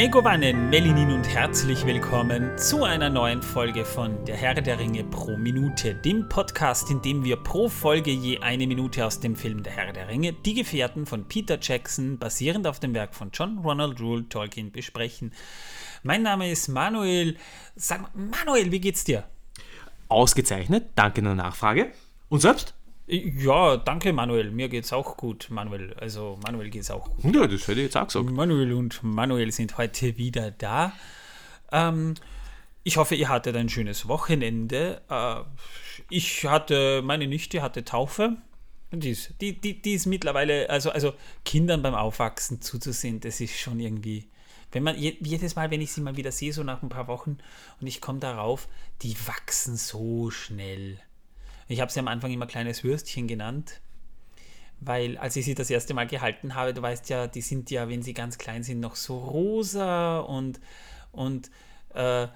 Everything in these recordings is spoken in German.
Megovanen, Melinin und herzlich willkommen zu einer neuen Folge von Der Herr der Ringe pro Minute, dem Podcast, in dem wir pro Folge je eine Minute aus dem Film Der Herr der Ringe, Die Gefährten von Peter Jackson, basierend auf dem Werk von John Ronald Rule Tolkien, besprechen. Mein Name ist Manuel. Sag mal, Manuel, wie geht's dir? Ausgezeichnet, danke der Nachfrage. Und selbst? Ja, danke Manuel. Mir geht's auch gut, Manuel. Also Manuel geht's auch gut. Ja, das hätte ich jetzt auch gesagt. Manuel und Manuel sind heute wieder da. Ähm, ich hoffe, ihr hattet ein schönes Wochenende. Äh, ich hatte, meine Nichte hatte Taufe. Die ist, die, die, die ist mittlerweile, also, also Kindern beim Aufwachsen zuzusehen, das ist schon irgendwie. Wenn man jedes Mal, wenn ich sie mal wieder sehe, so nach ein paar Wochen und ich komme darauf, die wachsen so schnell. Ich habe sie am Anfang immer kleines Würstchen genannt, weil als ich sie das erste Mal gehalten habe, du weißt ja, die sind ja, wenn sie ganz klein sind, noch so rosa und, und äh,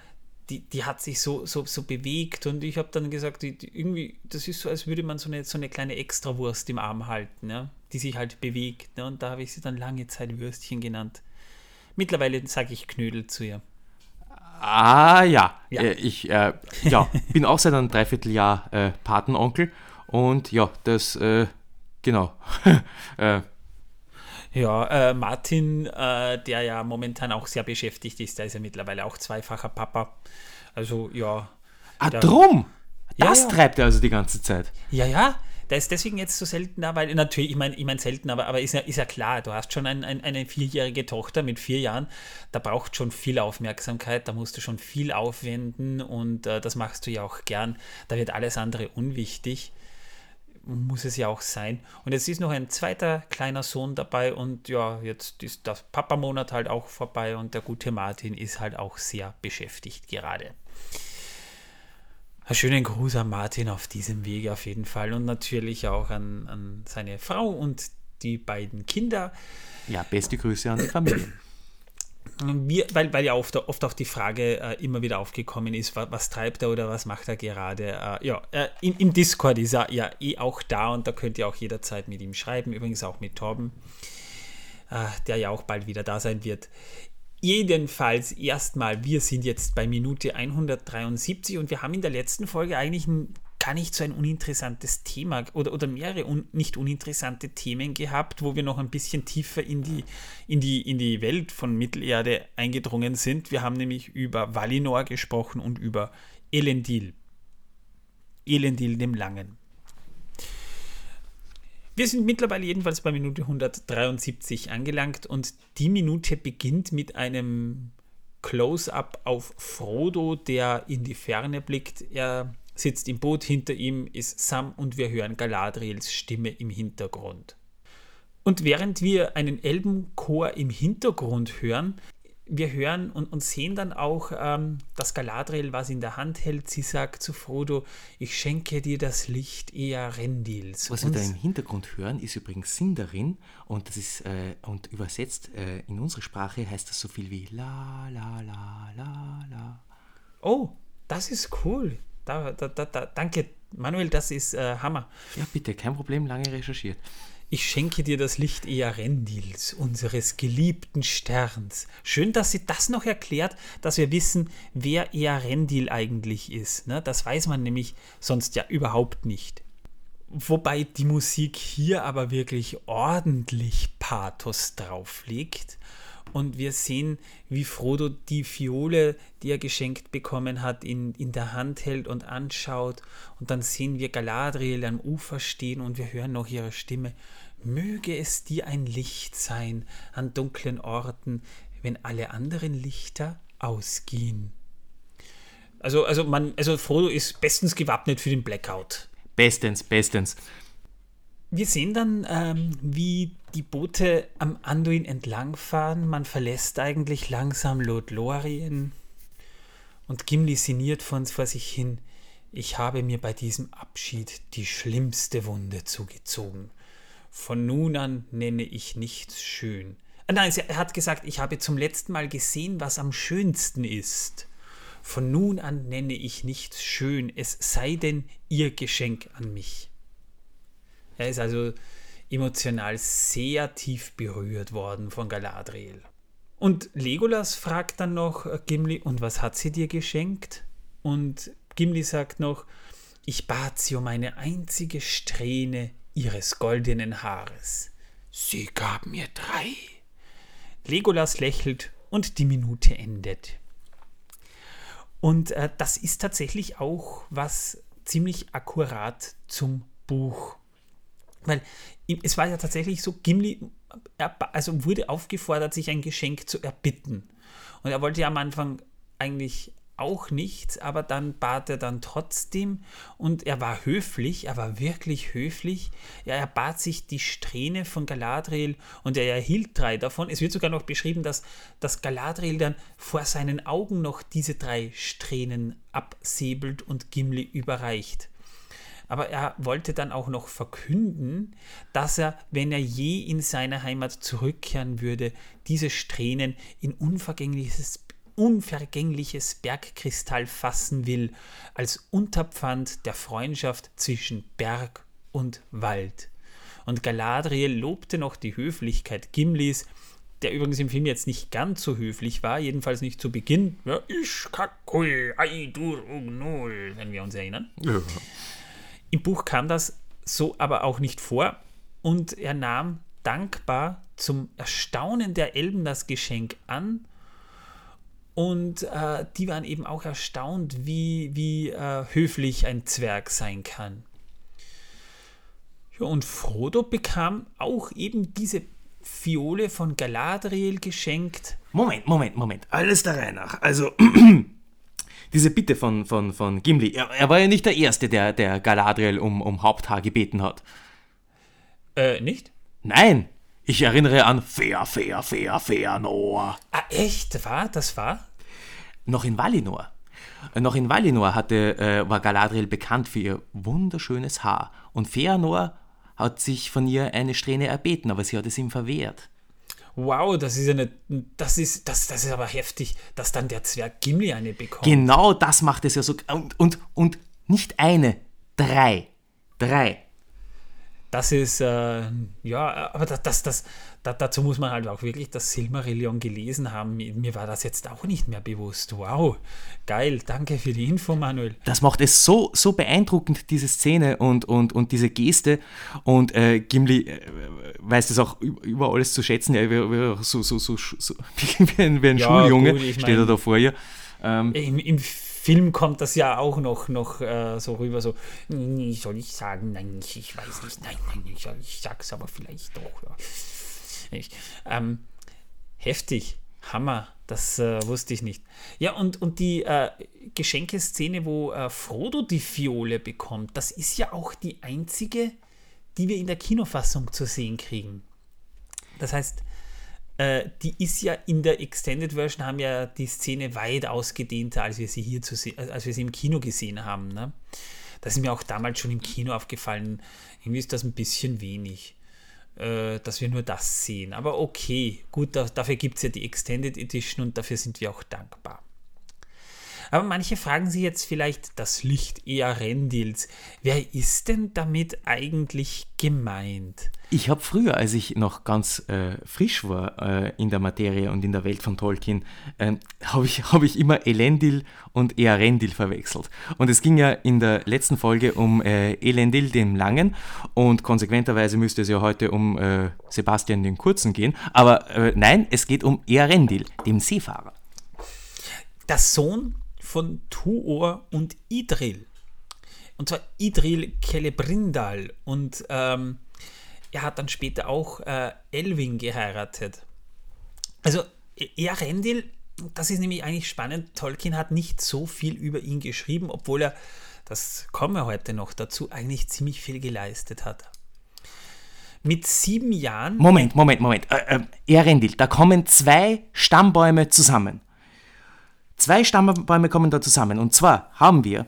die, die hat sich so, so, so bewegt und ich habe dann gesagt, die, die irgendwie, das ist so, als würde man so eine, so eine kleine Extrawurst im Arm halten, ja, die sich halt bewegt. Ne? Und da habe ich sie dann lange Zeit Würstchen genannt. Mittlerweile sage ich Knödel zu ihr. Ah ja, ja. Äh, ich äh, ja, bin auch seit einem Dreivierteljahr äh, Patenonkel und ja, das, äh, genau. Äh. ja, äh, Martin, der ja momentan auch sehr beschäftigt ist, der ist ja mittlerweile auch zweifacher Papa. Also ja. Ah, drum! Das ja, ja. treibt er also die ganze Zeit. Ja, ja. Der ist deswegen jetzt so selten da, weil natürlich, ich meine, ich mein selten, aber, aber ist, ja, ist ja klar, du hast schon ein, ein, eine vierjährige Tochter mit vier Jahren, da braucht schon viel Aufmerksamkeit, da musst du schon viel aufwenden und äh, das machst du ja auch gern. Da wird alles andere unwichtig muss es ja auch sein. Und jetzt ist noch ein zweiter kleiner Sohn dabei und ja, jetzt ist das Papa-Monat halt auch vorbei und der gute Martin ist halt auch sehr beschäftigt gerade. Einen schönen Gruß an Martin auf diesem Wege auf jeden Fall und natürlich auch an, an seine Frau und die beiden Kinder. Ja, beste Grüße an die Familie. Wir, weil, weil ja oft, oft auch die Frage äh, immer wieder aufgekommen ist, was, was, treibt er oder was macht er gerade. Äh, ja, äh, im, im, Discord ist er ja eh auch da und da könnt ihr auch jederzeit mit ihm schreiben, übrigens auch mit Torben, äh, der ja auch bald wieder da sein wird. Jedenfalls erstmal, wir sind jetzt bei Minute 173 und wir haben in der letzten Folge eigentlich ein, gar nicht so ein uninteressantes Thema oder, oder mehrere un, nicht uninteressante Themen gehabt, wo wir noch ein bisschen tiefer in die, in, die, in die Welt von Mittelerde eingedrungen sind. Wir haben nämlich über Valinor gesprochen und über Elendil. Elendil dem Langen. Wir sind mittlerweile jedenfalls bei Minute 173 angelangt und die Minute beginnt mit einem Close-up auf Frodo, der in die Ferne blickt. Er sitzt im Boot, hinter ihm ist Sam und wir hören Galadriels Stimme im Hintergrund. Und während wir einen Elbenchor im Hintergrund hören, wir hören und, und sehen dann auch, ähm, dass Galadriel was in der Hand hält. Sie sagt zu Frodo, ich schenke dir das Licht eher Rendils. Was wir da im Hintergrund hören, ist übrigens Sindarin und das ist äh, und übersetzt äh, in unsere Sprache heißt das so viel wie la la la la la. Oh, das ist cool. Da, da, da, da danke, Manuel, das ist äh, Hammer. Ja, bitte, kein Problem, lange recherchiert. Ich schenke dir das Licht Earendils, unseres geliebten Sterns. Schön, dass sie das noch erklärt, dass wir wissen, wer Earendil eigentlich ist. Ne? Das weiß man nämlich sonst ja überhaupt nicht. Wobei die Musik hier aber wirklich ordentlich Pathos drauflegt und wir sehen, wie Frodo die Fiole, die er geschenkt bekommen hat, in, in der Hand hält und anschaut. Und dann sehen wir Galadriel am Ufer stehen und wir hören noch ihre Stimme. Möge es dir ein Licht sein an dunklen Orten, wenn alle anderen Lichter ausgehen. Also, also, man, also Frodo ist bestens gewappnet für den Blackout. Bestens, bestens. Wir sehen dann, ähm, wie die Boote am Anduin entlangfahren. Man verlässt eigentlich langsam Lothlorien. Und Gimli sinniert von vor sich hin. Ich habe mir bei diesem Abschied die schlimmste Wunde zugezogen. Von nun an nenne ich nichts schön. Ah, nein, er hat gesagt, ich habe zum letzten Mal gesehen, was am schönsten ist. Von nun an nenne ich nichts schön, es sei denn ihr Geschenk an mich. Er ist also emotional sehr tief berührt worden von Galadriel. Und Legolas fragt dann noch äh, Gimli, und was hat sie dir geschenkt? Und Gimli sagt noch, ich bat sie um eine einzige Strähne ihres goldenen Haares. Sie gab mir drei. Legolas lächelt und die Minute endet. Und äh, das ist tatsächlich auch was ziemlich akkurat zum Buch. Weil es war ja tatsächlich so, Gimli also wurde aufgefordert, sich ein Geschenk zu erbitten. Und er wollte ja am Anfang eigentlich auch nichts, aber dann bat er dann trotzdem und er war höflich, er war wirklich höflich. Ja, er bat sich die Strähne von Galadriel und er erhielt drei davon. Es wird sogar noch beschrieben, dass, dass Galadriel dann vor seinen Augen noch diese drei Strähnen absäbelt und Gimli überreicht. Aber er wollte dann auch noch verkünden, dass er, wenn er je in seine Heimat zurückkehren würde, diese Strähnen in unvergängliches unvergängliches Bergkristall fassen will, als Unterpfand der Freundschaft zwischen Berg und Wald. Und Galadriel lobte noch die Höflichkeit Gimlis, der übrigens im Film jetzt nicht ganz so höflich war, jedenfalls nicht zu Beginn. Ja, ich kakui, aidur ugnul, wenn wir uns erinnern. Ja. Im Buch kam das so aber auch nicht vor und er nahm dankbar zum Erstaunen der Elben das Geschenk an und äh, die waren eben auch erstaunt, wie, wie äh, höflich ein Zwerg sein kann. Ja, und Frodo bekam auch eben diese Fiole von Galadriel geschenkt. Moment, Moment, Moment. Alles der Reihe nach. Also, diese Bitte von, von, von Gimli. Er, er, war ja nicht der Erste, der, der Galadriel um, um Haupthaar gebeten hat. Äh, nicht? Nein, ich erinnere an Fair, Fair, Fair, Fair, Noah. Ah, echt? War? Das war? Noch in Valinor. Noch in Valinor hatte, äh, war Galadriel bekannt für ihr wunderschönes Haar. Und Feanor hat sich von ihr eine Strähne erbeten, aber sie hat es ihm verwehrt. Wow, das ist eine, das ist, das, das ist aber heftig, dass dann der Zwerg Gimli eine bekommt. Genau das macht es ja so. Und, und, und nicht eine, drei. Drei. Das ist, äh, ja, aber das, das, das, dazu muss man halt auch wirklich das Silmarillion gelesen haben. Mir war das jetzt auch nicht mehr bewusst. Wow, geil, danke für die Info, Manuel. Das macht es so, so beeindruckend, diese Szene und, und, und diese Geste. Und äh, Gimli äh, weiß das auch über alles zu schätzen. Ja, wie, so, so, so, so, wie ein, wie ein ja, Schuljunge gut, steht mein, er da vor ihr. Ähm, im, Im Film kommt das ja auch noch, noch äh, so rüber, so, soll ich sagen, nein, ich, weiß nicht, nein, nein, ich, ich sag's aber vielleicht doch. Ja. Ähm, heftig, Hammer, das äh, wusste ich nicht. Ja, und, und die äh, Geschenkeszene, wo äh, Frodo die Fiole bekommt, das ist ja auch die einzige, die wir in der Kinofassung zu sehen kriegen. Das heißt, äh, die ist ja in der Extended Version haben ja die Szene weit ausgedehnter, als wir sie hier zu als wir sie im Kino gesehen haben. Ne? Das ist mir auch damals schon im Kino aufgefallen. Irgendwie ist das ein bisschen wenig, äh, dass wir nur das sehen. Aber okay, gut, da, dafür gibt es ja die Extended Edition und dafür sind wir auch dankbar. Aber manche fragen sich jetzt vielleicht das Licht eher Rendils. Wer ist denn damit eigentlich gemeint? Ich habe früher, als ich noch ganz äh, frisch war äh, in der Materie und in der Welt von Tolkien, äh, habe ich, hab ich immer Elendil und Earendil verwechselt. Und es ging ja in der letzten Folge um äh, Elendil dem Langen und konsequenterweise müsste es ja heute um äh, Sebastian den Kurzen gehen. Aber äh, nein, es geht um Earendil, dem Seefahrer. Der Sohn von Tuor und Idril. Und zwar Idril Celebrindal. Und ähm, er hat dann später auch äh, Elwin geheiratet. Also Earendil, das ist nämlich eigentlich spannend. Tolkien hat nicht so viel über ihn geschrieben, obwohl er, das kommen wir heute noch dazu, eigentlich ziemlich viel geleistet hat. Mit sieben Jahren. Moment, Moment, Moment. Äh, äh, Earendil, da kommen zwei Stammbäume zusammen. Zwei Stammbäume kommen da zusammen. Und zwar haben wir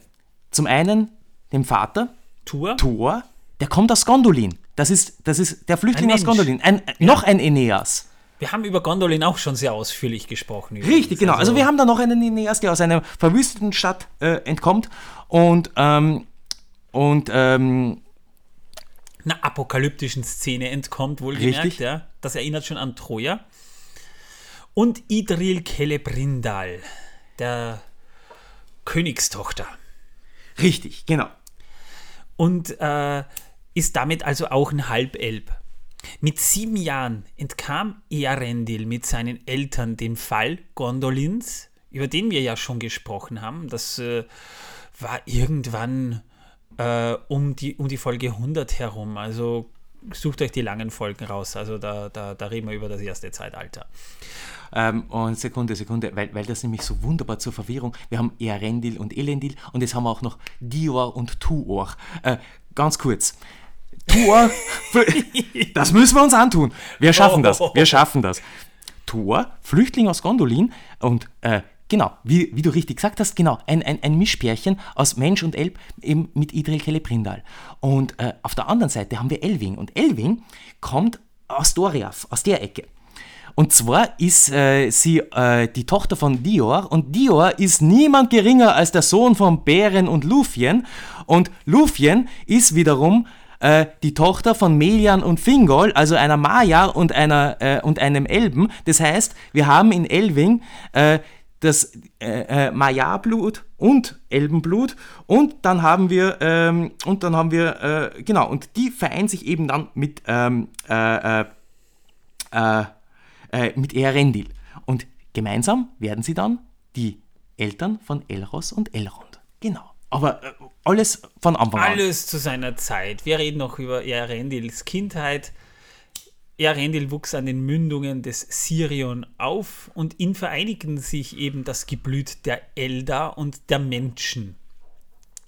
zum einen den Vater, Thor, Thor der kommt aus Gondolin. Das ist, das ist der Flüchtling aus Gondolin. Ein, ja. Noch ein Aeneas. Wir haben über Gondolin auch schon sehr ausführlich gesprochen. Übrigens. Richtig, genau. Also, also, wir haben da noch einen Aeneas, der aus einer verwüsteten Stadt äh, entkommt und, ähm, und ähm, einer apokalyptischen Szene entkommt, wohlgemerkt. Ja. Das erinnert schon an Troja. und Idril Celebrindal, der Königstochter. Richtig, genau. Und äh, ist damit also auch ein Halbelb. Mit sieben Jahren entkam Earendil mit seinen Eltern dem Fall Gondolins, über den wir ja schon gesprochen haben. Das äh, war irgendwann äh, um, die, um die Folge 100 herum. Also sucht euch die langen Folgen raus. Also da, da, da reden wir über das erste Zeitalter. Ähm, und Sekunde, Sekunde, weil, weil das nämlich so wunderbar zur Verwirrung. Wir haben Earendil und Elendil und jetzt haben wir auch noch Dior und Tuor. Äh, ganz kurz. Tuor, das müssen wir uns antun. Wir schaffen das, wir schaffen das. Tuor, Flüchtling aus Gondolin und äh, Genau, wie, wie, du richtig gesagt hast, genau, ein, ein, ein Mischpärchen aus Mensch und Elb eben mit Idril Celebrindal. Und äh, auf der anderen Seite haben wir Elwing. Und Elwing kommt aus Doriath, aus der Ecke. Und zwar ist äh, sie äh, die Tochter von Dior und Dior ist niemand geringer als der Sohn von Bären und Lufien. Und Lufien ist wiederum äh, die Tochter von Melian und Fingol, also einer Maya und, einer, äh, und einem Elben. Das heißt, wir haben in Elving äh, das äh, äh, Maya-Blut und Elbenblut und dann haben wir ähm, und dann haben wir äh, genau und die vereinen sich eben dann mit ähm, äh, äh, äh, mit Earendil und gemeinsam werden sie dann die Eltern von Elros und Elrond. Genau. Aber alles von Anfang an. Alles zu seiner Zeit. Wir reden noch über Earendils Kindheit Earendil wuchs an den Mündungen des Sirion auf und in vereinigten sich eben das Geblüt der Eldar und der Menschen.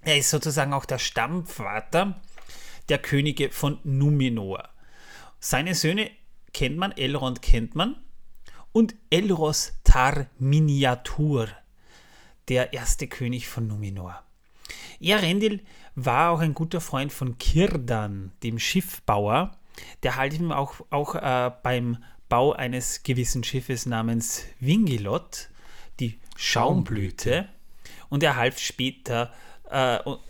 Er ist sozusagen auch der Stammvater der Könige von Numenor. Seine Söhne kennt man, Elrond kennt man und Elros Tar Miniatur, der erste König von Numenor. Earendil war auch ein guter Freund von Kirdan, dem Schiffbauer, der half ihm auch, auch äh, beim Bau eines gewissen Schiffes namens Wingilot, die Schaumblüte. Und er half später äh, und,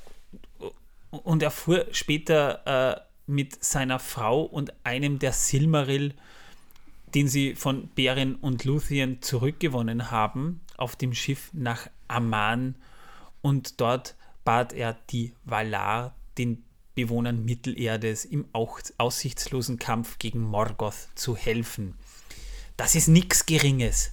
und er fuhr später äh, mit seiner Frau und einem der Silmaril, den sie von Beren und Luthien zurückgewonnen haben, auf dem Schiff nach Amman und dort bat er die Valar, den Bewohnern Mittelerdes im aussichtslosen Kampf gegen Morgoth zu helfen. Das ist nichts Geringes.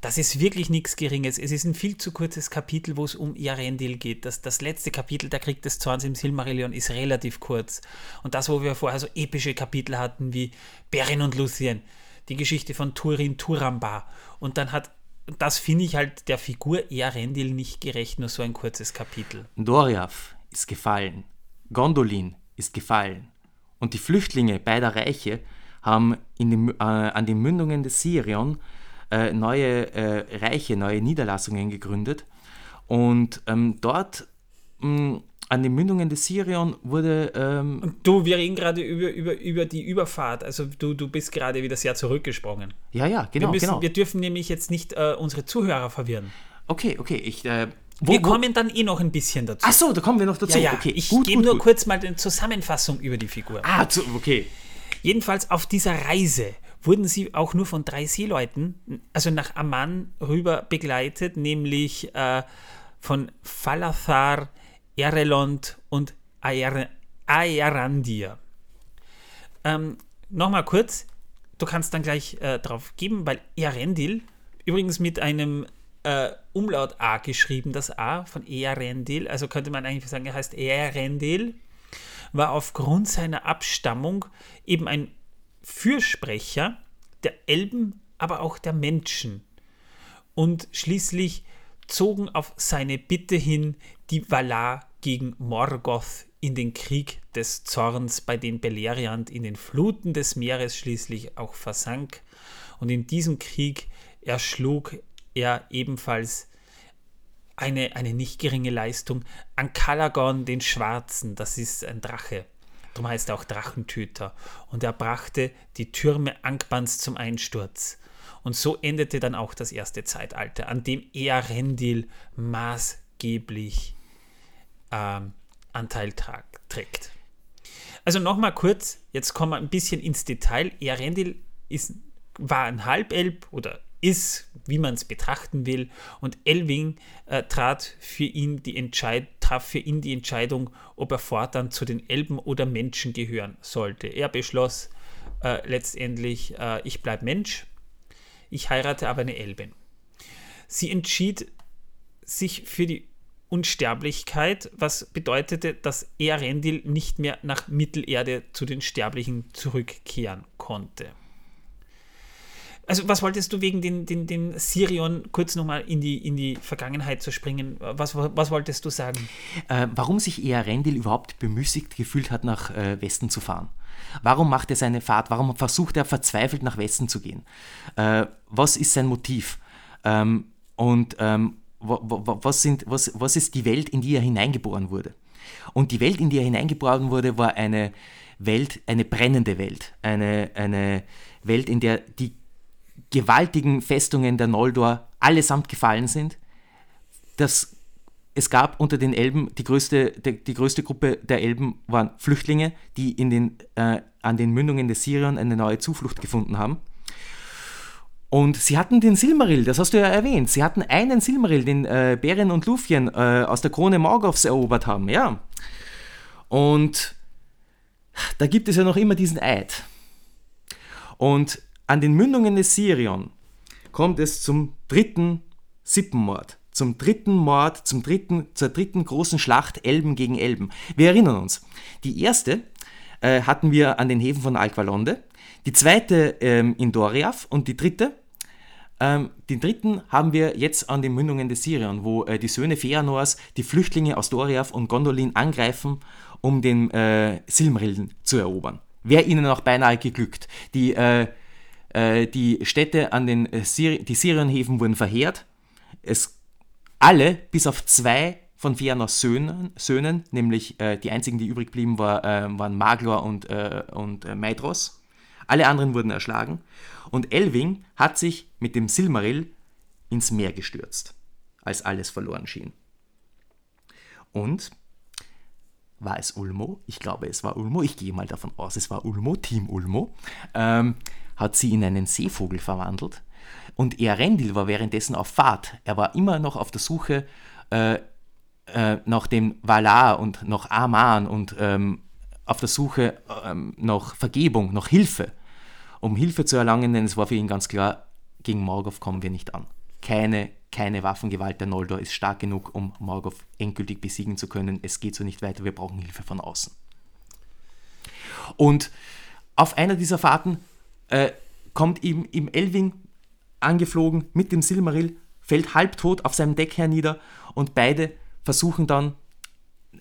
Das ist wirklich nichts Geringes. Es ist ein viel zu kurzes Kapitel, wo es um Earendil geht. Das, das letzte Kapitel, der Krieg des Zorns im Silmarillion, ist relativ kurz. Und das, wo wir vorher so epische Kapitel hatten wie Beren und Luthien, die Geschichte von Turin Turambar. Und dann hat, das finde ich halt der Figur Earendil nicht gerecht, nur so ein kurzes Kapitel. Doriath ist gefallen. Gondolin ist gefallen und die Flüchtlinge beider Reiche haben den, äh, an den Mündungen des Sirion äh, neue äh, Reiche, neue Niederlassungen gegründet und ähm, dort mh, hm, an den Mündungen des Sirion wurde. Ähm, du, wir reden gerade über, über, über die Überfahrt. Also du, du bist gerade wieder sehr zurückgesprungen. Ja, ja, genau. Wir, müssen, genau. wir dürfen nämlich jetzt nicht äh, unsere Zuhörer verwirren. Okay, okay. Ich äh, wo, wir kommen dann eh noch ein bisschen dazu. Ach so, da kommen wir noch dazu. Ja, ja. Okay, ich gebe nur gut. kurz mal eine Zusammenfassung über die Figur. Ah, zu, okay. Jedenfalls auf dieser Reise wurden sie auch nur von drei Seeleuten, also nach Amman rüber begleitet, nämlich äh, von Falathar, Erelond und Aerandir. Ähm, Nochmal kurz, du kannst dann gleich äh, drauf geben, weil Erendil, übrigens mit einem äh, Umlaut A geschrieben, das A von Earendil, also könnte man eigentlich sagen, er heißt Earendil, war aufgrund seiner Abstammung eben ein Fürsprecher der Elben, aber auch der Menschen. Und schließlich zogen auf seine Bitte hin die Valar gegen Morgoth in den Krieg des Zorns, bei dem Beleriand in den Fluten des Meeres schließlich auch versank. Und in diesem Krieg erschlug er ebenfalls eine, eine nicht geringe Leistung an Calagon den Schwarzen, das ist ein Drache. Darum heißt er auch Drachentöter. Und er brachte die Türme Angbans zum Einsturz. Und so endete dann auch das erste Zeitalter, an dem Earendil maßgeblich ähm, Anteil trägt. Also nochmal kurz, jetzt kommen wir ein bisschen ins Detail. Earendil ist, war ein Halbelb oder ist, wie man es betrachten will. Und Elving äh, trat für ihn die Entscheid traf für ihn die Entscheidung, ob er fortan zu den Elben oder Menschen gehören sollte. Er beschloss äh, letztendlich, äh, ich bleibe Mensch, ich heirate aber eine Elbin. Sie entschied sich für die Unsterblichkeit, was bedeutete, dass Erendil nicht mehr nach Mittelerde zu den Sterblichen zurückkehren konnte. Also was wolltest du wegen den, den, den Sirion kurz nochmal in die, in die Vergangenheit zu springen? Was, was wolltest du sagen? Äh, warum sich Earendil überhaupt bemüßigt gefühlt hat, nach äh, Westen zu fahren? Warum macht er seine Fahrt? Warum versucht er verzweifelt nach Westen zu gehen? Äh, was ist sein Motiv? Ähm, und ähm, was, sind, was, was ist die Welt, in die er hineingeboren wurde? Und die Welt, in die er hineingeboren wurde, war eine Welt, eine brennende Welt. Eine, eine Welt, in der die gewaltigen Festungen der Noldor allesamt gefallen sind. Das, es gab unter den Elben, die größte, die, die größte Gruppe der Elben waren Flüchtlinge, die in den, äh, an den Mündungen des Sirion eine neue Zuflucht gefunden haben. Und sie hatten den Silmaril, das hast du ja erwähnt. Sie hatten einen Silmaril, den äh, Beren und Lufien äh, aus der Krone Morgoths erobert haben, ja. Und da gibt es ja noch immer diesen Eid. Und an den Mündungen des Sirion kommt es zum dritten Sippenmord, zum dritten Mord, zum dritten, zur dritten großen Schlacht Elben gegen Elben. Wir erinnern uns, die erste äh, hatten wir an den Häfen von Alqualonde, die zweite ähm, in Doriath und die dritte, ähm, den dritten haben wir jetzt an den Mündungen des Sirion, wo äh, die Söhne Feanors die Flüchtlinge aus Doriath und Gondolin angreifen, um den äh, Silmarillen zu erobern. Wäre ihnen auch beinahe geglückt. Die äh, die Städte an den äh, Sir die Sirionhäfen wurden verheert. Es alle, bis auf zwei von Fëanors Söhnen, Söhnen, nämlich äh, die einzigen, die übrig blieben, war, äh, waren Maglor und, äh, und äh, Maedros. Alle anderen wurden erschlagen. Und Elwing hat sich mit dem Silmaril ins Meer gestürzt, als alles verloren schien. Und war es Ulmo? Ich glaube, es war Ulmo. Ich gehe mal davon aus, es war Ulmo, Team Ulmo. Ähm, hat sie in einen Seevogel verwandelt. Und Earendil war währenddessen auf Fahrt. Er war immer noch auf der Suche äh, äh, nach dem Valar und nach Aman und ähm, auf der Suche ähm, nach Vergebung, nach Hilfe, um Hilfe zu erlangen, denn es war für ihn ganz klar, gegen Morgoth kommen wir nicht an. Keine, keine Waffengewalt der Noldor ist stark genug, um Morgoth endgültig besiegen zu können. Es geht so nicht weiter, wir brauchen Hilfe von außen. Und auf einer dieser Fahrten äh, kommt ihm im Elving angeflogen mit dem Silmaril, fällt halbtot auf seinem Deck hernieder und beide versuchen dann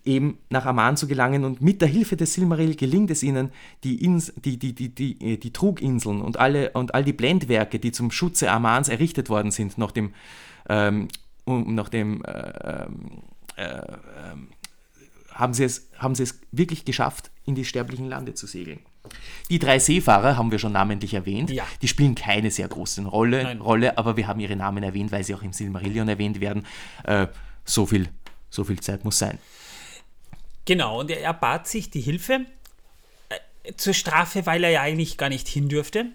eben nach Aman zu gelangen und mit der Hilfe des Silmaril gelingt es ihnen, die, Ins die, die, die, die, äh, die Truginseln und, alle, und all die Blendwerke, die zum Schutze Amans errichtet worden sind, nach dem, ähm, nach dem äh, äh, äh, haben, sie es, haben sie es wirklich geschafft, in die sterblichen Lande zu segeln. Die drei Seefahrer haben wir schon namentlich erwähnt. Ja. Die spielen keine sehr große Rolle, Rolle, aber wir haben ihre Namen erwähnt, weil sie auch im Silmarillion erwähnt werden. Äh, so, viel, so viel Zeit muss sein. Genau, und er, er bat sich die Hilfe äh, zur Strafe, weil er ja eigentlich gar nicht hin dürfte.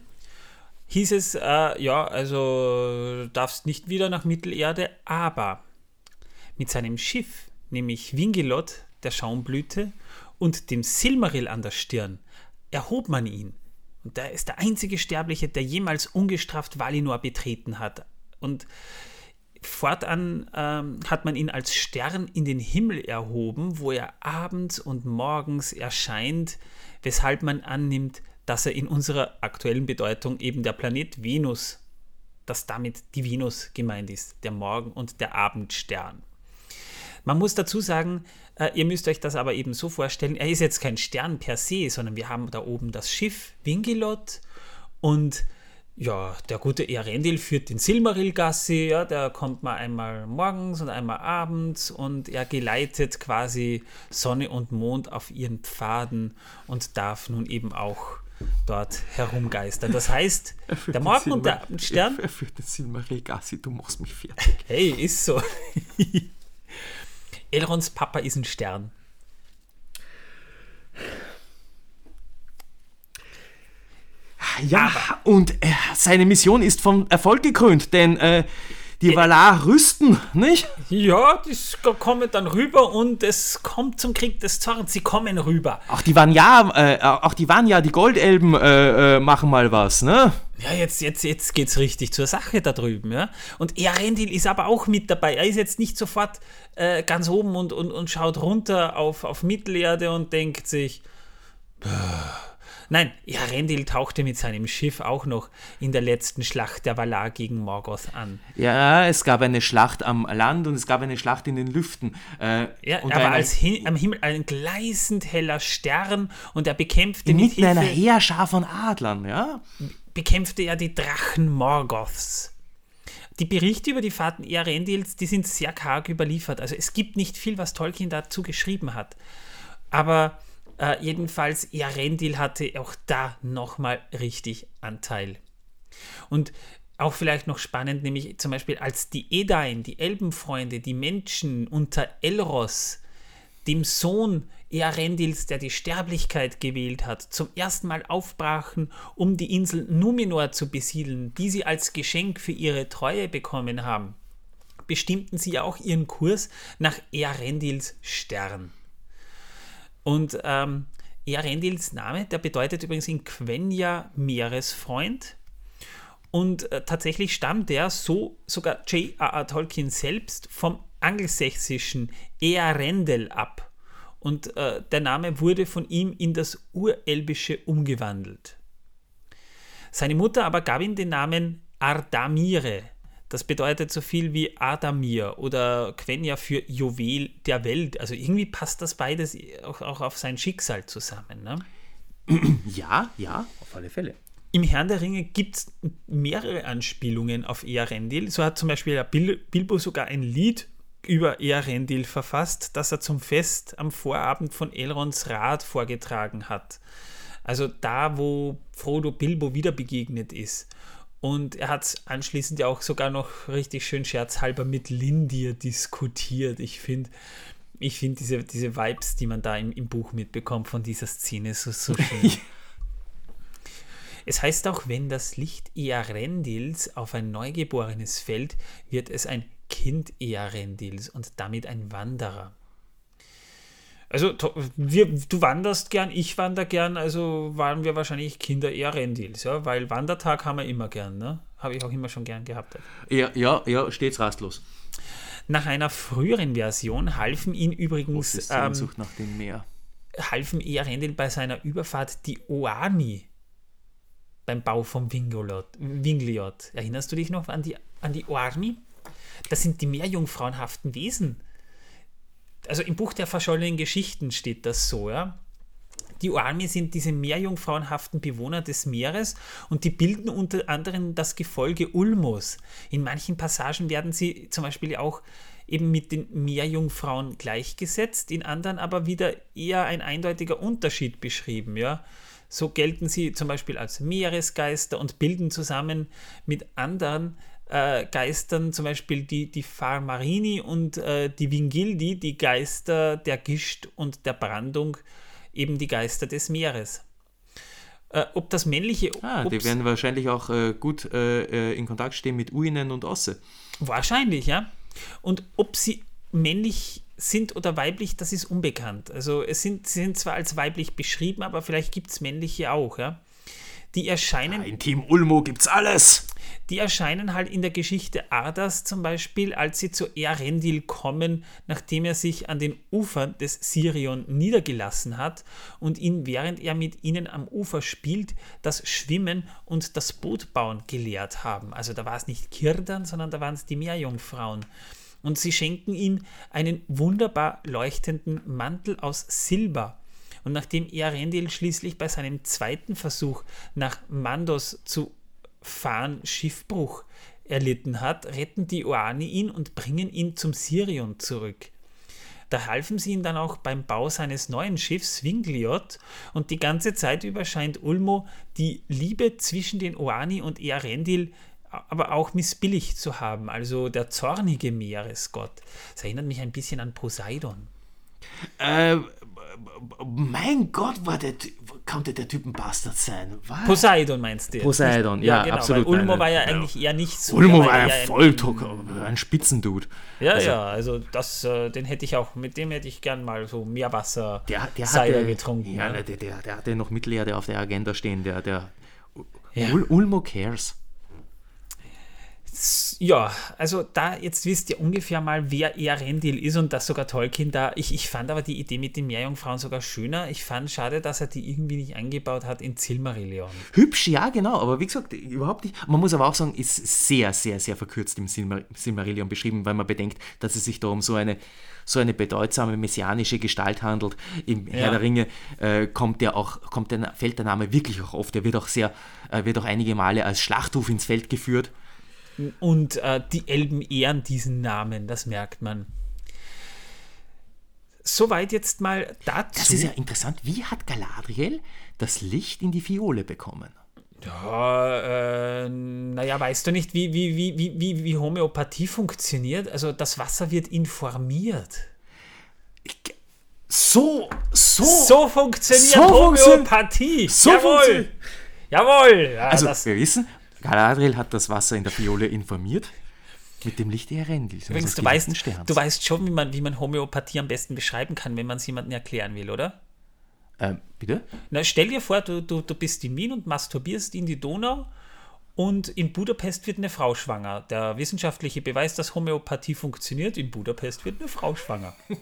Hieß es, äh, ja, also darfst nicht wieder nach Mittelerde, aber mit seinem Schiff, nämlich Wingelot, der Schaumblüte, und dem Silmaril an der Stirn, erhob man ihn. Und er ist der einzige Sterbliche, der jemals ungestraft Valinor betreten hat. Und fortan ähm, hat man ihn als Stern in den Himmel erhoben, wo er abends und morgens erscheint, weshalb man annimmt, dass er in unserer aktuellen Bedeutung eben der Planet Venus, dass damit die Venus gemeint ist, der Morgen- und der Abendstern. Man muss dazu sagen, äh, ihr müsst euch das aber eben so vorstellen, er ist jetzt kein Stern per se, sondern wir haben da oben das Schiff Wingelot und ja, der gute Erendil führt den Silmaril-Gassi, ja, der kommt mal einmal morgens und einmal abends und er geleitet quasi Sonne und Mond auf ihren Pfaden und darf nun eben auch dort herumgeistern. Das heißt, der Morgen und der Abendstern. Er führt den Silmaril-Gassi, du machst mich fertig. Hey, ist so. Elrons Papa ist ein Stern. Ja, und äh, seine Mission ist vom Erfolg gekrönt, denn äh, die Valar rüsten, nicht? Ja, die kommen dann rüber und es kommt zum Krieg des Zorns. Sie kommen rüber. Auch die Vanya, äh, auch die Vanya, die Goldelben äh, äh, machen mal was, ne? Ja, jetzt, jetzt, jetzt geht's richtig zur Sache da drüben, ja. Und Erendil ist aber auch mit dabei. Er ist jetzt nicht sofort äh, ganz oben und, und, und schaut runter auf, auf Mittelerde und denkt sich, Nein, ja, Rendil tauchte mit seinem Schiff auch noch in der letzten Schlacht der Valar gegen Morgoth an. Ja, es gab eine Schlacht am Land und es gab eine Schlacht in den Lüften. Äh, ja, aber als Hi am Himmel ein gleißend heller Stern und er bekämpfte mit Hilfe, einer Heerschar von Adlern, ja? Bekämpfte er die Drachen Morgoths. Die Berichte über die Fahrten Earendils, die sind sehr karg überliefert. Also es gibt nicht viel, was Tolkien dazu geschrieben hat. Aber äh, jedenfalls, Earendil hatte auch da nochmal richtig Anteil. Und auch vielleicht noch spannend, nämlich zum Beispiel als die Edain, die Elbenfreunde, die Menschen unter Elros, dem Sohn Earendils, der die Sterblichkeit gewählt hat, zum ersten Mal aufbrachen, um die Insel Numenor zu besiedeln, die sie als Geschenk für ihre Treue bekommen haben, bestimmten sie auch ihren Kurs nach Earendils Stern. Und ähm, Earendils Name, der bedeutet übrigens in Quenya Meeresfreund. Und äh, tatsächlich stammt der, so sogar J.R.R. Tolkien selbst, vom angelsächsischen Earendel ab. Und äh, der Name wurde von ihm in das Urelbische umgewandelt. Seine Mutter aber gab ihm den Namen Ardamire, das bedeutet so viel wie Adamir oder Quenya für Juwel der Welt. Also irgendwie passt das beides auch, auch auf sein Schicksal zusammen. Ne? Ja, ja, auf alle Fälle. Im Herrn der Ringe gibt es mehrere Anspielungen auf Earendil. So hat zum Beispiel Bilbo sogar ein Lied über Earendil verfasst, das er zum Fest am Vorabend von Elrons Rat vorgetragen hat. Also da, wo Frodo Bilbo wieder begegnet ist. Und er hat anschließend ja auch sogar noch richtig schön scherzhalber mit Lindir diskutiert. Ich finde ich find diese, diese Vibes, die man da im, im Buch mitbekommt von dieser Szene, so, so schön. es heißt auch, wenn das Licht Earendils auf ein Neugeborenes fällt, wird es ein Kind Earendils und damit ein Wanderer. Also wir, du wanderst gern, ich wander gern, also waren wir wahrscheinlich Kinder eher Rendils, ja, weil Wandertag haben wir immer gern, ne? Habe ich auch immer schon gern gehabt. Ja, ja, ja, stets rastlos. Nach einer früheren Version halfen ihn übrigens ähm, nach dem Meer. halfen Earendil bei seiner Überfahrt die Oami beim Bau vom Wingliot. Erinnerst du dich noch an die, an die Oami? Das sind die meerjungfrauenhaften Wesen also im Buch der verschollenen Geschichten steht das so, ja. Die Oami sind diese meerjungfrauenhaften Bewohner des Meeres und die bilden unter anderem das Gefolge Ulmos. In manchen Passagen werden sie zum Beispiel auch eben mit den Meerjungfrauen gleichgesetzt, in anderen aber wieder eher ein eindeutiger Unterschied beschrieben, ja. So gelten sie zum Beispiel als Meeresgeister und bilden zusammen mit anderen äh, Geistern, zum Beispiel die, die Farmarini und äh, die Vingildi, die Geister der Gischt und der Brandung, eben die Geister des Meeres. Äh, ob das männliche. Ah, die werden wahrscheinlich auch äh, gut äh, äh, in Kontakt stehen mit Uinen und Osse. Wahrscheinlich, ja. Und ob sie männlich sind oder weiblich, das ist unbekannt. Also es sind, sie sind zwar als weiblich beschrieben, aber vielleicht gibt es männliche auch, ja. Die erscheinen. Ja, in Team Ulmo gibt's alles die erscheinen halt in der Geschichte Ardas zum Beispiel, als sie zu Earendil kommen, nachdem er sich an den Ufern des Sirion niedergelassen hat und ihn, während er mit ihnen am Ufer spielt, das Schwimmen und das Bootbauen gelehrt haben. Also da war es nicht Kirdan, sondern da waren es die Meerjungfrauen. Und sie schenken ihm einen wunderbar leuchtenden Mantel aus Silber. Und nachdem Earendil schließlich bei seinem zweiten Versuch nach Mandos zu Fahren Schiffbruch erlitten hat, retten die Oani ihn und bringen ihn zum Sirion zurück. Da halfen sie ihm dann auch beim Bau seines neuen Schiffs Wingliot und die ganze Zeit über scheint Ulmo die Liebe zwischen den Oani und Earendil aber auch missbilligt zu haben, also der zornige Meeresgott. Das erinnert mich ein bisschen an Poseidon. Äh, mein Gott, war der, konnte der Typ ein Bastard sein. Was? Poseidon meinst du? Poseidon, ja, genau, absolut. Weil Ulmo war ja eigentlich eher nicht so. Ulmo war ja ein- voll ein Spitzendude. Ja, Also, ja, also das, äh, den hätte ich auch, mit dem hätte ich gern mal so Meerwasser Der, der Cider hatte, getrunken. Ja, Ja, der, der, der hatte noch Mittelerde auf der Agenda stehen. Der, der Ja. Ul, Ulmo cares. Ja, also da jetzt wisst ihr ungefähr mal, wer Earendil ist und dass sogar Tolkien da. Ich, ich fand aber die Idee mit den Meerjungfrauen sogar schöner. Ich fand schade, dass er die irgendwie nicht eingebaut hat in Silmarillion. Hübsch, ja, genau, aber wie gesagt, überhaupt nicht. Man muss aber auch sagen, ist sehr, sehr, sehr verkürzt im Silmar Silmarillion beschrieben, weil man bedenkt, dass es sich da um so eine, so eine bedeutsame messianische Gestalt handelt. Im Herr der Ringe äh, kommt der auch, kommt der, fällt der Name wirklich auch oft. Der wird auch sehr, äh, wird auch einige Male als Schlachtruf ins Feld geführt. Und äh, die Elben ehren diesen Namen, das merkt man. Soweit jetzt mal dazu. Das ist ja interessant. Wie hat Galadriel das Licht in die Fiole bekommen? Ja, äh, naja, weißt du nicht, wie, wie, wie, wie, wie, wie Homöopathie funktioniert? Also das Wasser wird informiert. So, so. So funktioniert So funktio- Homöopathie. so Jawohl. Jawohl. Ja, Also, das, wir wissen, Galadriel hat das Wasser in der Fiole informiert mit dem Licht Erendils. also übrigens, du weißt, du weißt schon, wie man, wie man Homöopathie am besten beschreiben kann, wenn man es jemandem erklären will, oder? Ähm, bitte? Na, stell dir vor, du, du, du bist in Wien und masturbierst in die Donau und in Budapest wird eine Frau schwanger. Der wissenschaftliche Beweis, dass Homöopathie funktioniert, in Budapest wird eine Frau schwanger.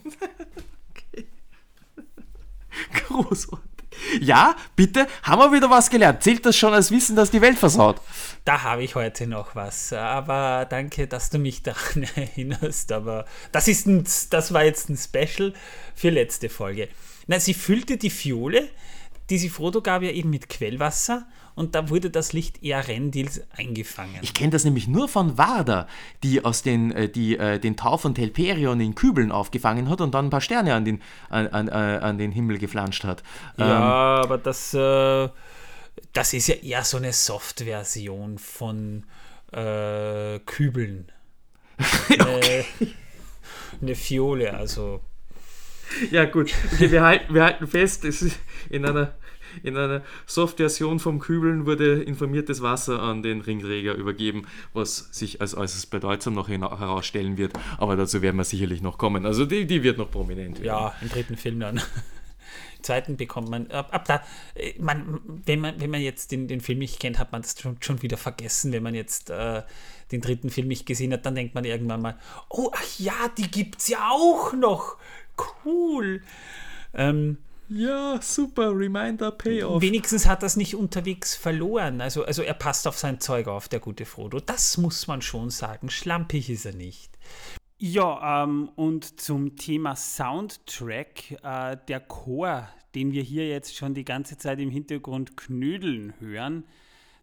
Großartig. Ja, bitte, haben wir wieder was gelernt. Zählt das schon als Wissen, dass die Welt versaut? Da habe ich heute noch was. Aber danke, dass du mich daran erinnerst. Aber das, ist ein, das war jetzt ein Special für letzte Folge. Na, sie füllte die Fiole, diese Frodo gab ja eben mit Quellwasser und da wurde das Licht Earendils eingefangen. Ich kenne das nämlich nur von Warda, die aus den, äh, die, äh, den Tau von Telperion in Kübeln aufgefangen hat und dann ein paar Sterne an den, an, an, äh, an den Himmel geflanscht hat. Ähm, Ja, aber das, äh, das ist ja eher so eine Soft-Version von äh, Kübeln. Eine, eine Fiole, also. Ja, gut. Okay, wir, halten, wir halten fest, es ist in einer, in einer Soft-Version vom Kübeln wurde informiertes Wasser an den Ringträger übergeben, was sich als äußerst bedeutsam noch herausstellen wird. Aber dazu werden wir sicherlich noch kommen. Also die, die wird noch prominent werden. Ja, im dritten Film dann. Im zweiten bekommt man, ab, ab da, äh, man, wenn man, wenn man jetzt den, den Film nicht kennt, hat man das schon, schon wieder vergessen. Wenn man jetzt äh, den dritten Film nicht gesehen hat, dann denkt man irgendwann mal, oh, ach ja, die gibt's ja auch noch. Cool. Ähm, Ja, super. Reminder, Payoff. wenigstens hat er es nicht unterwegs verloren. Also, also er passt auf sein Zeug auf, der gute Frodo. Das muss man schon sagen. Schlampig ist er nicht. Ja, ähm, und zum Thema Soundtrack, äh, der Chor, den wir hier jetzt schon die ganze Zeit im Hintergrund knödeln hören,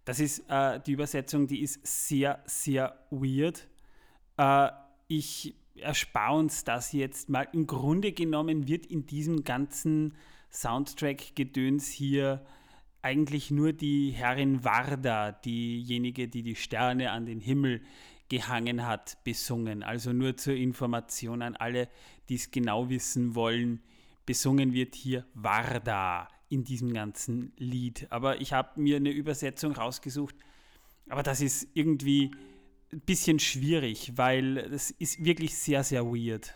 das ist äh, die Übersetzung, die ist sehr, sehr weird. Äh, ich erspare uns das jetzt mal. Im Grunde genommen wird in diesem ganzen Soundtrack-Gedöns hier eigentlich nur die Herrin Varda, diejenige, die die Sterne an den Himmel gehangen hat, besungen. Also nur zur Information an alle, die es genau wissen wollen. Besungen wird hier Varda in diesem ganzen Lied. Aber ich habe mir eine Übersetzung rausgesucht. Aber das ist irgendwie ein bisschen schwierig, weil das ist wirklich sehr, sehr weird.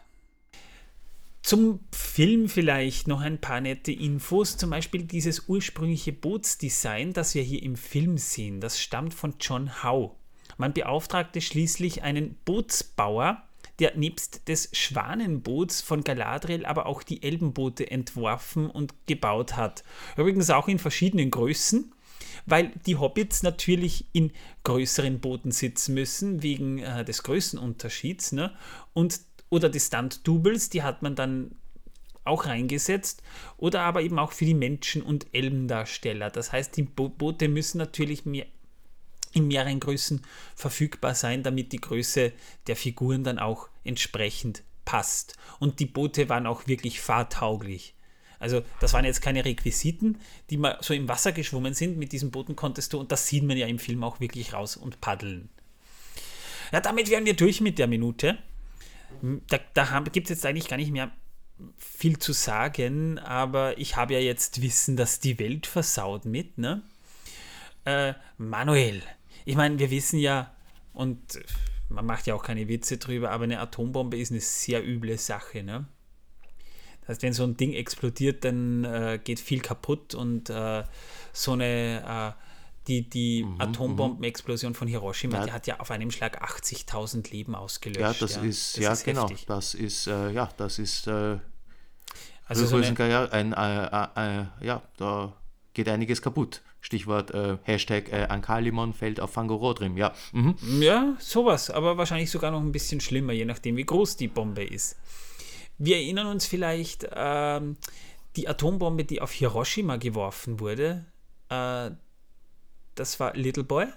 Zum Film vielleicht noch ein paar nette Infos. Zum Beispiel dieses ursprüngliche Bootsdesign, das wir hier im Film sehen, das stammt von John Howe. Man beauftragte schließlich einen Bootsbauer, der nebst des Schwanenboots von Galadriel aber auch die Elbenboote entworfen und gebaut hat. Übrigens auch in verschiedenen Größen, weil die Hobbits natürlich in größeren Booten sitzen müssen, wegen äh, des Größenunterschieds. Ne? Und, oder des Stunt-Doubles, die hat man dann auch reingesetzt. Oder aber eben auch für die Menschen- und Elbendarsteller. Das heißt, die Bo Boote müssen natürlich mehr, in mehreren Größen verfügbar sein, damit die Größe der Figuren dann auch entsprechend passt. Und die Boote waren auch wirklich fahrtauglich. Also das waren jetzt keine Requisiten, die mal so im Wasser geschwommen sind. Mit diesen Booten konntest du, und das sieht man ja im Film auch wirklich raus und paddeln. Ja, damit wären wir durch mit der Minute. Da, da gibt es jetzt eigentlich gar nicht mehr viel zu sagen, aber ich habe ja jetzt Wissen, dass die Welt versaut mit, ne? Äh, Manuel, ich meine, wir wissen ja, und man macht ja auch keine Witze drüber, aber eine Atombombe ist eine sehr üble Sache, ne? Das heißt, wenn so ein Ding explodiert, dann äh, geht viel kaputt und äh, so eine, äh, die, die mhm, Atombombenexplosion von Hiroshima, ja. die hat ja auf einem Schlag 80.000 Leben ausgelöscht. Ja, das ja. ist, das ja ist genau, heftig. das ist, äh, ja, das ist, äh, also so eine, ein, äh, ja, da geht einiges kaputt. Stichwort äh, Hashtag äh, Ankalimon fällt auf Fangorodrim, ja. Mhm. Ja, sowas, aber wahrscheinlich sogar noch ein bisschen schlimmer, je nachdem, wie groß die Bombe ist. Wir erinnern uns vielleicht, ähm, die Atombombe, die auf Hiroshima geworfen wurde, äh, das war Little Boy.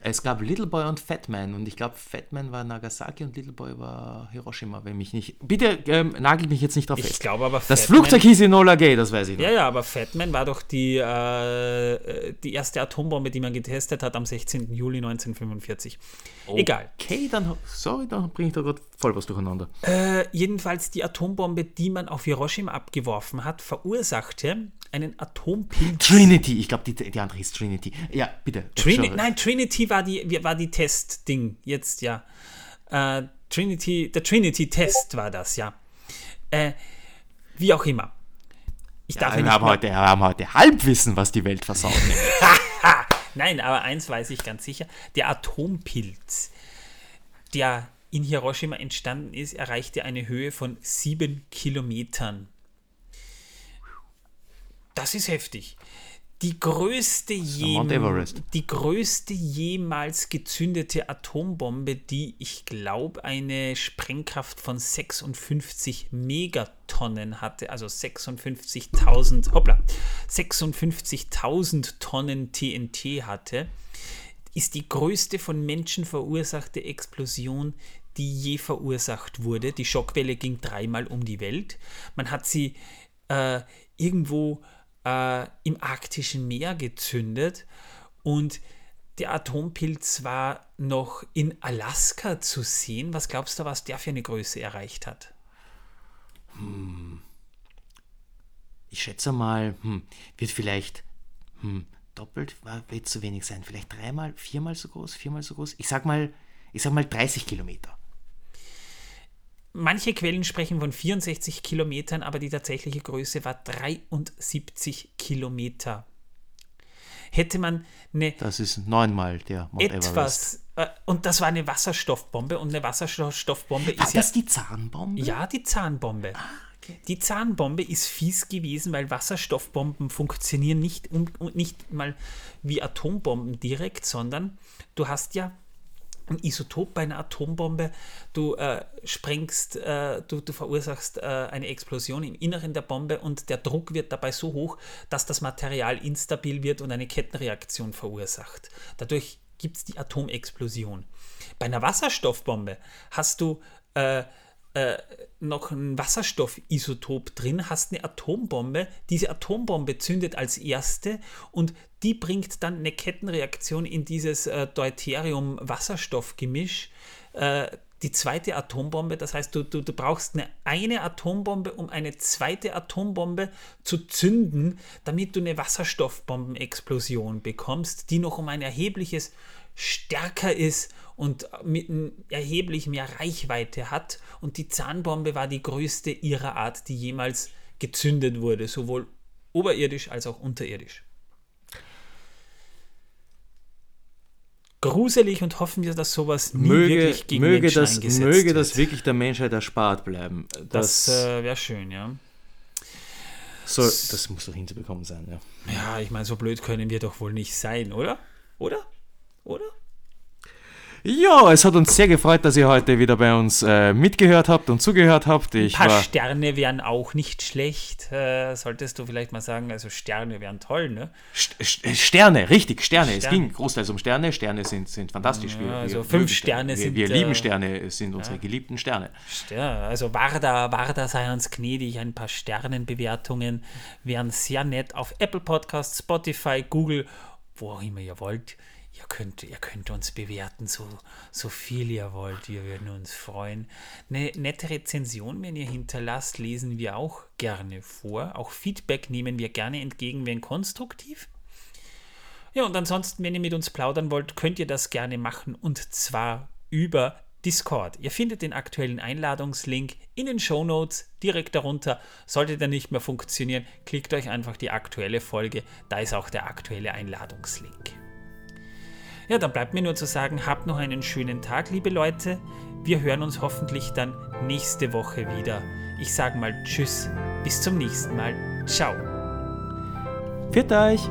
Es gab Little Boy und Fat Man und ich glaube, Fat Man war Nagasaki und Little Boy war Hiroshima, wenn mich nicht. Bitte ähm, nagelt mich jetzt nicht drauf fest. Ich glaube aber. Das Fat Flugzeug Man, hieß Enola Gay, das weiß ich noch. Ja, ja, aber Fat Man war doch die, äh, die erste Atombombe, die man getestet hat am 16. Juli 1945. Okay, Egal. Okay, dann, sorry, dann bringe ich da gerade voll was durcheinander. Äh, jedenfalls die Atombombe, die man auf Hiroshima abgeworfen hat, verursachte einen Atompilz. Trinity, ich glaube, die, die andere hieß Trinity. Ja, bitte. Trini Nein, Trinity war die, war die Test-Ding. Jetzt, ja. Äh, Trinity, der Trinity-Test war das, ja. Äh, wie auch immer. Ich darf ja, wir, haben heute, wir haben heute Halbwissen, was die Welt versaut. Nein, aber eins weiß ich ganz sicher. Der Atompilz, der in Hiroshima entstanden ist, erreichte eine Höhe von sieben Kilometern. Das ist heftig. Die größte, je, die größte jemals gezündete Atombombe, die ich glaube eine Sprengkraft von 56 Megatonnen hatte, also 56.000, hoppla, 56.000 Tonnen TNT hatte, ist die größte von Menschen verursachte Explosion, die je verursacht wurde. Die Schockwelle ging dreimal um die Welt. Man hat sie äh, irgendwo äh, im arktischen Meer gezündet und der Atompilz war noch in Alaska zu sehen. Was glaubst du, was der für eine Größe erreicht hat? Hm. Ich schätze mal, hm, wird vielleicht hm, doppelt, wird zu wenig sein. Vielleicht dreimal, viermal so groß, viermal so groß. Ich sag mal, ich sag mal 30 Kilometer. Manche Quellen sprechen von 64 Kilometern, aber die tatsächliche Größe war 73 Kilometer. Hätte man eine. Das ist neunmal der Mount etwas. Äh, und das war eine Wasserstoffbombe und eine Wasserstoffbombe ist. War das die Zahnbombe? Ja, die Zahnbombe. Ah, okay. Die Zahnbombe ist fies gewesen, weil Wasserstoffbomben funktionieren nicht, um, nicht mal wie Atombomben direkt, sondern du hast ja ein Isotop bei einer Atombombe, du äh, sprengst, äh, du, du, verursachst äh, eine Explosion im Inneren der Bombe und der Druck wird dabei so hoch, dass das Material instabil wird und eine Kettenreaktion verursacht. Dadurch gibt es die Atomexplosion. Bei einer Wasserstoffbombe hast du äh, noch ein Wasserstoffisotop drin, hast eine Atombombe. Diese Atombombe zündet als erste und die bringt dann eine Kettenreaktion in dieses äh, Deuterium-Wasserstoff-Gemisch. Äh, die zweite Atombombe, das heißt, du, du, du brauchst eine, eine Atombombe, um eine zweite Atombombe zu zünden, damit du eine Wasserstoffbombenexplosion bekommst, die noch um ein erhebliches stärker ist und mit erheblich mehr Reichweite hat. Und die Zahnbombe war die größte ihrer Art, die jemals gezündet wurde, sowohl oberirdisch als auch unterirdisch. gruselig und hoffen wir, dass sowas nie möge, wirklich gegen möge Menschen das, eingesetzt Möge wird. das wirklich der Menschheit erspart bleiben. Das, das äh, wäre schön, ja. So, das muss doch hinzubekommen sein, ja. Ja, ich meine, so blöd können wir doch wohl nicht sein, oder? Oder? Oder? Ja, es hat uns sehr gefreut, dass ihr heute wieder bei uns äh, mitgehört habt und zugehört habt. Ich Ein paar Sterne wären auch nicht schlecht, äh, solltest du vielleicht mal sagen. Also Sterne wären toll, ne? St Sterne, richtig, Sterne. Sterne. Es ging großteils um Sterne. Sterne sind, sind fantastisch. Ja, wir, also wir, fünf Sterne wir, sind... Wir, lieben äh, Sterne, es sind unsere ja. geliebten Sterne. Ja, also Warda, Warda sei uns gnädig. Ein paar Sternenbewertungen wären sehr nett auf Apple Podcasts, Spotify, Google, wo auch immer ihr wollt ihr könnt, ihr könnt uns bewerten, so, so viel ihr wollt. Wir würden uns freuen. Eine nette Rezension, wenn ihr hinterlasst, lesen wir auch gerne vor. Auch Feedback nehmen wir gerne entgegen, wenn konstruktiv. Ja, und ansonsten, wenn ihr mit uns plaudern wollt, könnt ihr das gerne machen und zwar über Discord. Ihr findet den aktuellen Einladungslink in den Show Notes direkt darunter. Sollte der nicht mehr funktionieren, klickt euch einfach die aktuelle Folge. Da ist auch der aktuelle Einladungslink. Ja, dann bleibt mir nur zu sagen, habt noch einen schönen Tag, liebe Leute. Wir hören uns hoffentlich dann nächste Woche wieder. Ich sage mal Tschüss, bis zum nächsten Mal. Ciao. Für euch!